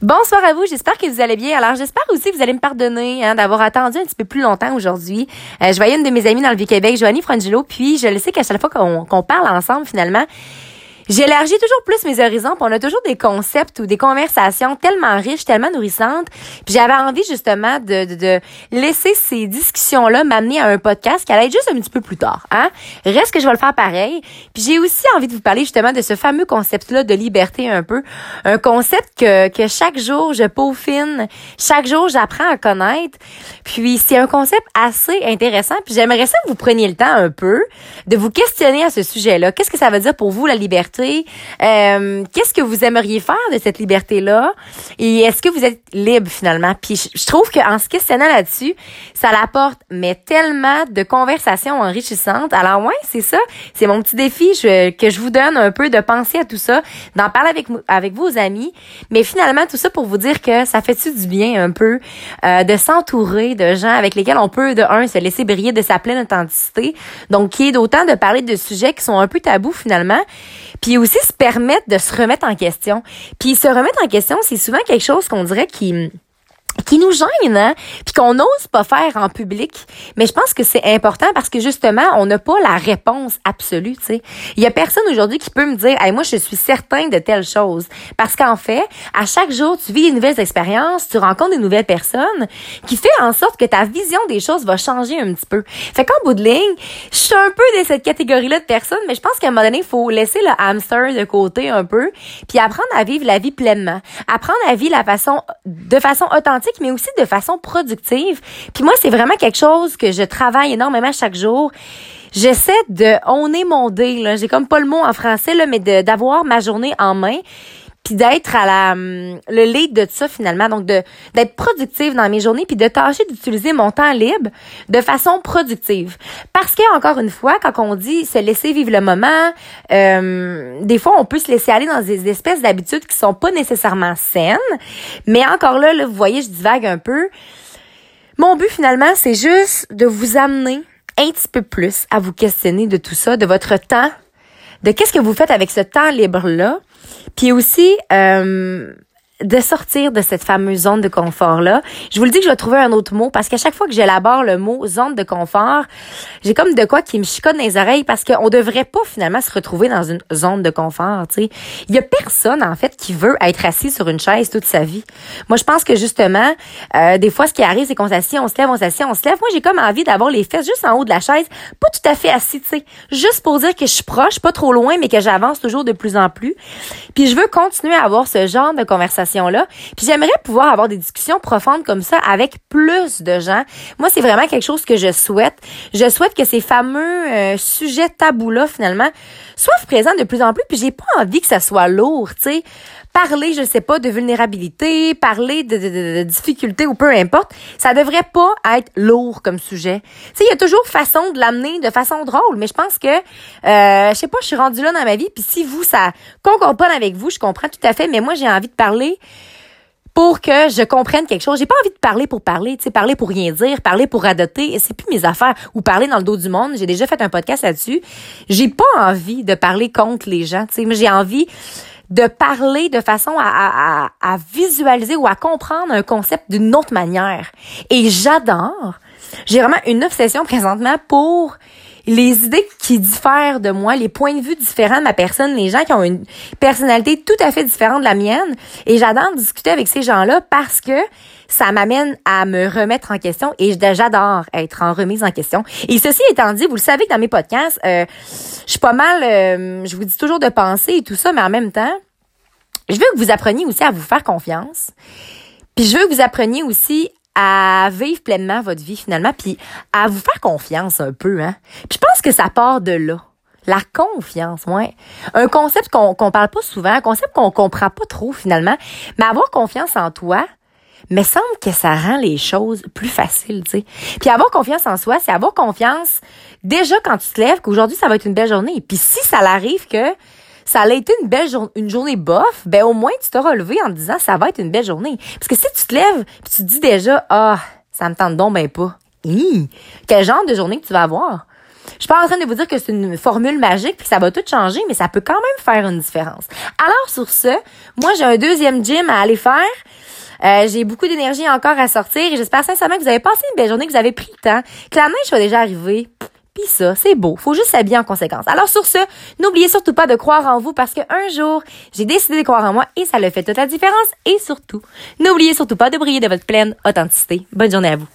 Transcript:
Bonsoir à vous, j'espère que vous allez bien. Alors j'espère aussi que vous allez me pardonner hein, d'avoir attendu un petit peu plus longtemps aujourd'hui. Euh, je voyais une de mes amies dans le Vieux-Québec, Joanie Frangelo, puis je le sais qu'à chaque fois qu'on parle ensemble finalement, J'élargis toujours plus mes horizons, puis on a toujours des concepts ou des conversations tellement riches, tellement nourrissantes. Puis j'avais envie justement de, de, de laisser ces discussions-là m'amener à un podcast qui allait être juste un petit peu plus tard. Hein? Reste que je vais le faire pareil. Puis j'ai aussi envie de vous parler justement de ce fameux concept-là de liberté un peu. Un concept que, que chaque jour je peaufine, chaque jour j'apprends à connaître. Puis c'est un concept assez intéressant. Puis j'aimerais ça que vous preniez le temps un peu de vous questionner à ce sujet-là. Qu'est-ce que ça veut dire pour vous la liberté? Euh, qu'est-ce que vous aimeriez faire de cette liberté-là? Et est-ce que vous êtes libre finalement? Puis je, trouve qu'en se questionnant là-dessus, ça l'apporte mais tellement de conversations enrichissantes. Alors ouais, c'est ça. C'est mon petit défi que je vous donne un peu de penser à tout ça, d'en parler avec, avec vos amis. Mais finalement, tout ça pour vous dire que ça fait-tu du bien un peu euh, de s'entourer de gens avec lesquels on peut, de un, se laisser briller de sa pleine authenticité? Donc, qui est d'autant de parler de sujets qui sont un peu tabous finalement. Puis aussi se permettre de se remettre en question. Puis se remettre en question, c'est souvent quelque chose qu'on dirait qui qui nous gêne, hein? puis qu'on n'ose pas faire en public. Mais je pense que c'est important parce que justement, on n'a pas la réponse absolue. Tu sais, il y a personne aujourd'hui qui peut me dire, hey, moi, je suis certain de telle chose. Parce qu'en fait, à chaque jour, tu vis des nouvelles expériences, tu rencontres des nouvelles personnes, qui fait en sorte que ta vision des choses va changer un petit peu. Fait qu'en bout de ligne, je suis un peu de cette catégorie-là de personnes, mais je pense qu'à un moment donné, il faut laisser le hamster de côté un peu, puis apprendre à vivre la vie pleinement, apprendre à vivre la façon, de façon authentique mais aussi de façon productive. Puis moi, c'est vraiment quelque chose que je travaille énormément chaque jour. J'essaie de on est mon dé, là. J'ai comme pas le mot en français, là, mais d'avoir ma journée en main d'être à la hum, le lead de ça finalement. Donc de d'être productive dans mes journées puis de tâcher d'utiliser mon temps libre de façon productive. Parce que encore une fois quand on dit se laisser vivre le moment euh, des fois on peut se laisser aller dans des espèces d'habitudes qui sont pas nécessairement saines. Mais encore là, là vous voyez je divague un peu. Mon but finalement c'est juste de vous amener un petit peu plus à vous questionner de tout ça de votre temps de qu'est-ce que vous faites avec ce temps libre là puis aussi, euh, de sortir de cette fameuse zone de confort-là. Je vous le dis que je vais trouver un autre mot parce qu'à chaque fois que j'élabore le mot zone de confort, j'ai comme de quoi qui me chicote les oreilles parce qu'on devrait pas finalement se retrouver dans une zone de confort, tu sais. Il y a personne, en fait, qui veut être assis sur une chaise toute sa vie. Moi, je pense que justement, euh, des fois, ce qui arrive, c'est qu'on s'assied, on se lève, on s'assied, on se lève. Moi, j'ai comme envie d'avoir les fesses juste en haut de la chaise, pas tout à fait assis, tu sais. Juste pour dire que je suis proche, pas trop loin, mais que j'avance toujours de plus en plus. Puis je veux continuer à avoir ce genre de conversation là Puis j'aimerais pouvoir avoir des discussions profondes comme ça avec plus de gens. Moi, c'est vraiment quelque chose que je souhaite. Je souhaite que ces fameux euh, sujets tabous-là, finalement, soient présents de plus en plus. Puis j'ai pas envie que ça soit lourd, tu sais parler, je sais pas, de vulnérabilité, parler de, de, de, difficultés ou peu importe, ça devrait pas être lourd comme sujet. Tu sais, il y a toujours façon de l'amener de façon drôle, mais je pense que, euh, je sais pas, je suis rendue là dans ma vie, puis si vous, ça concorde pas avec vous, je comprends tout à fait, mais moi, j'ai envie de parler pour que je comprenne quelque chose. J'ai pas envie de parler pour parler, tu sais, parler pour rien dire, parler pour adopter, et c'est plus mes affaires ou parler dans le dos du monde. J'ai déjà fait un podcast là-dessus. J'ai pas envie de parler contre les gens, tu sais, mais j'ai envie de parler de façon à visualiser ou à comprendre un concept d'une autre manière. Et j'adore. J'ai vraiment une obsession présentement pour les idées qui diffèrent de moi, les points de vue différents de ma personne, les gens qui ont une personnalité tout à fait différente de la mienne. Et j'adore discuter avec ces gens-là parce que ça m'amène à me remettre en question et j'adore être en remise en question. Et ceci étant dit, vous le savez que dans mes podcasts, euh, je suis pas mal, euh, je vous dis toujours de penser et tout ça, mais en même temps, je veux que vous appreniez aussi à vous faire confiance. Puis je veux que vous appreniez aussi à vivre pleinement votre vie finalement, puis à vous faire confiance un peu. Hein? Puis je pense que ça part de là. La confiance, ouais. Un concept qu'on qu'on parle pas souvent, un concept qu'on comprend pas trop finalement, mais avoir confiance en toi, mais semble que ça rend les choses plus faciles, tu sais. Puis avoir confiance en soi, c'est avoir confiance déjà quand tu te lèves qu'aujourd'hui ça va être une belle journée. Puis si ça l'arrive que ça a été une belle journée, une journée bof, ben au moins tu t'auras levé en te disant ça va être une belle journée. Parce que si tu te lèves, puis tu te dis déjà ah, ça me tente donc ben pas. Hum, quel genre de journée que tu vas avoir? Je suis pas en train de vous dire que c'est une formule magique puis que ça va tout changer, mais ça peut quand même faire une différence. Alors sur ce, moi j'ai un deuxième gym à aller faire. Euh, j'ai beaucoup d'énergie encore à sortir et j'espère sincèrement que vous avez passé une belle journée, que vous avez pris le temps, que la neige soit déjà arrivée. Puis ça, c'est beau. Faut juste s'habiller en conséquence. Alors sur ce, n'oubliez surtout pas de croire en vous parce qu'un jour, j'ai décidé de croire en moi et ça le fait toute la différence. Et surtout, n'oubliez surtout pas de briller de votre pleine authenticité. Bonne journée à vous.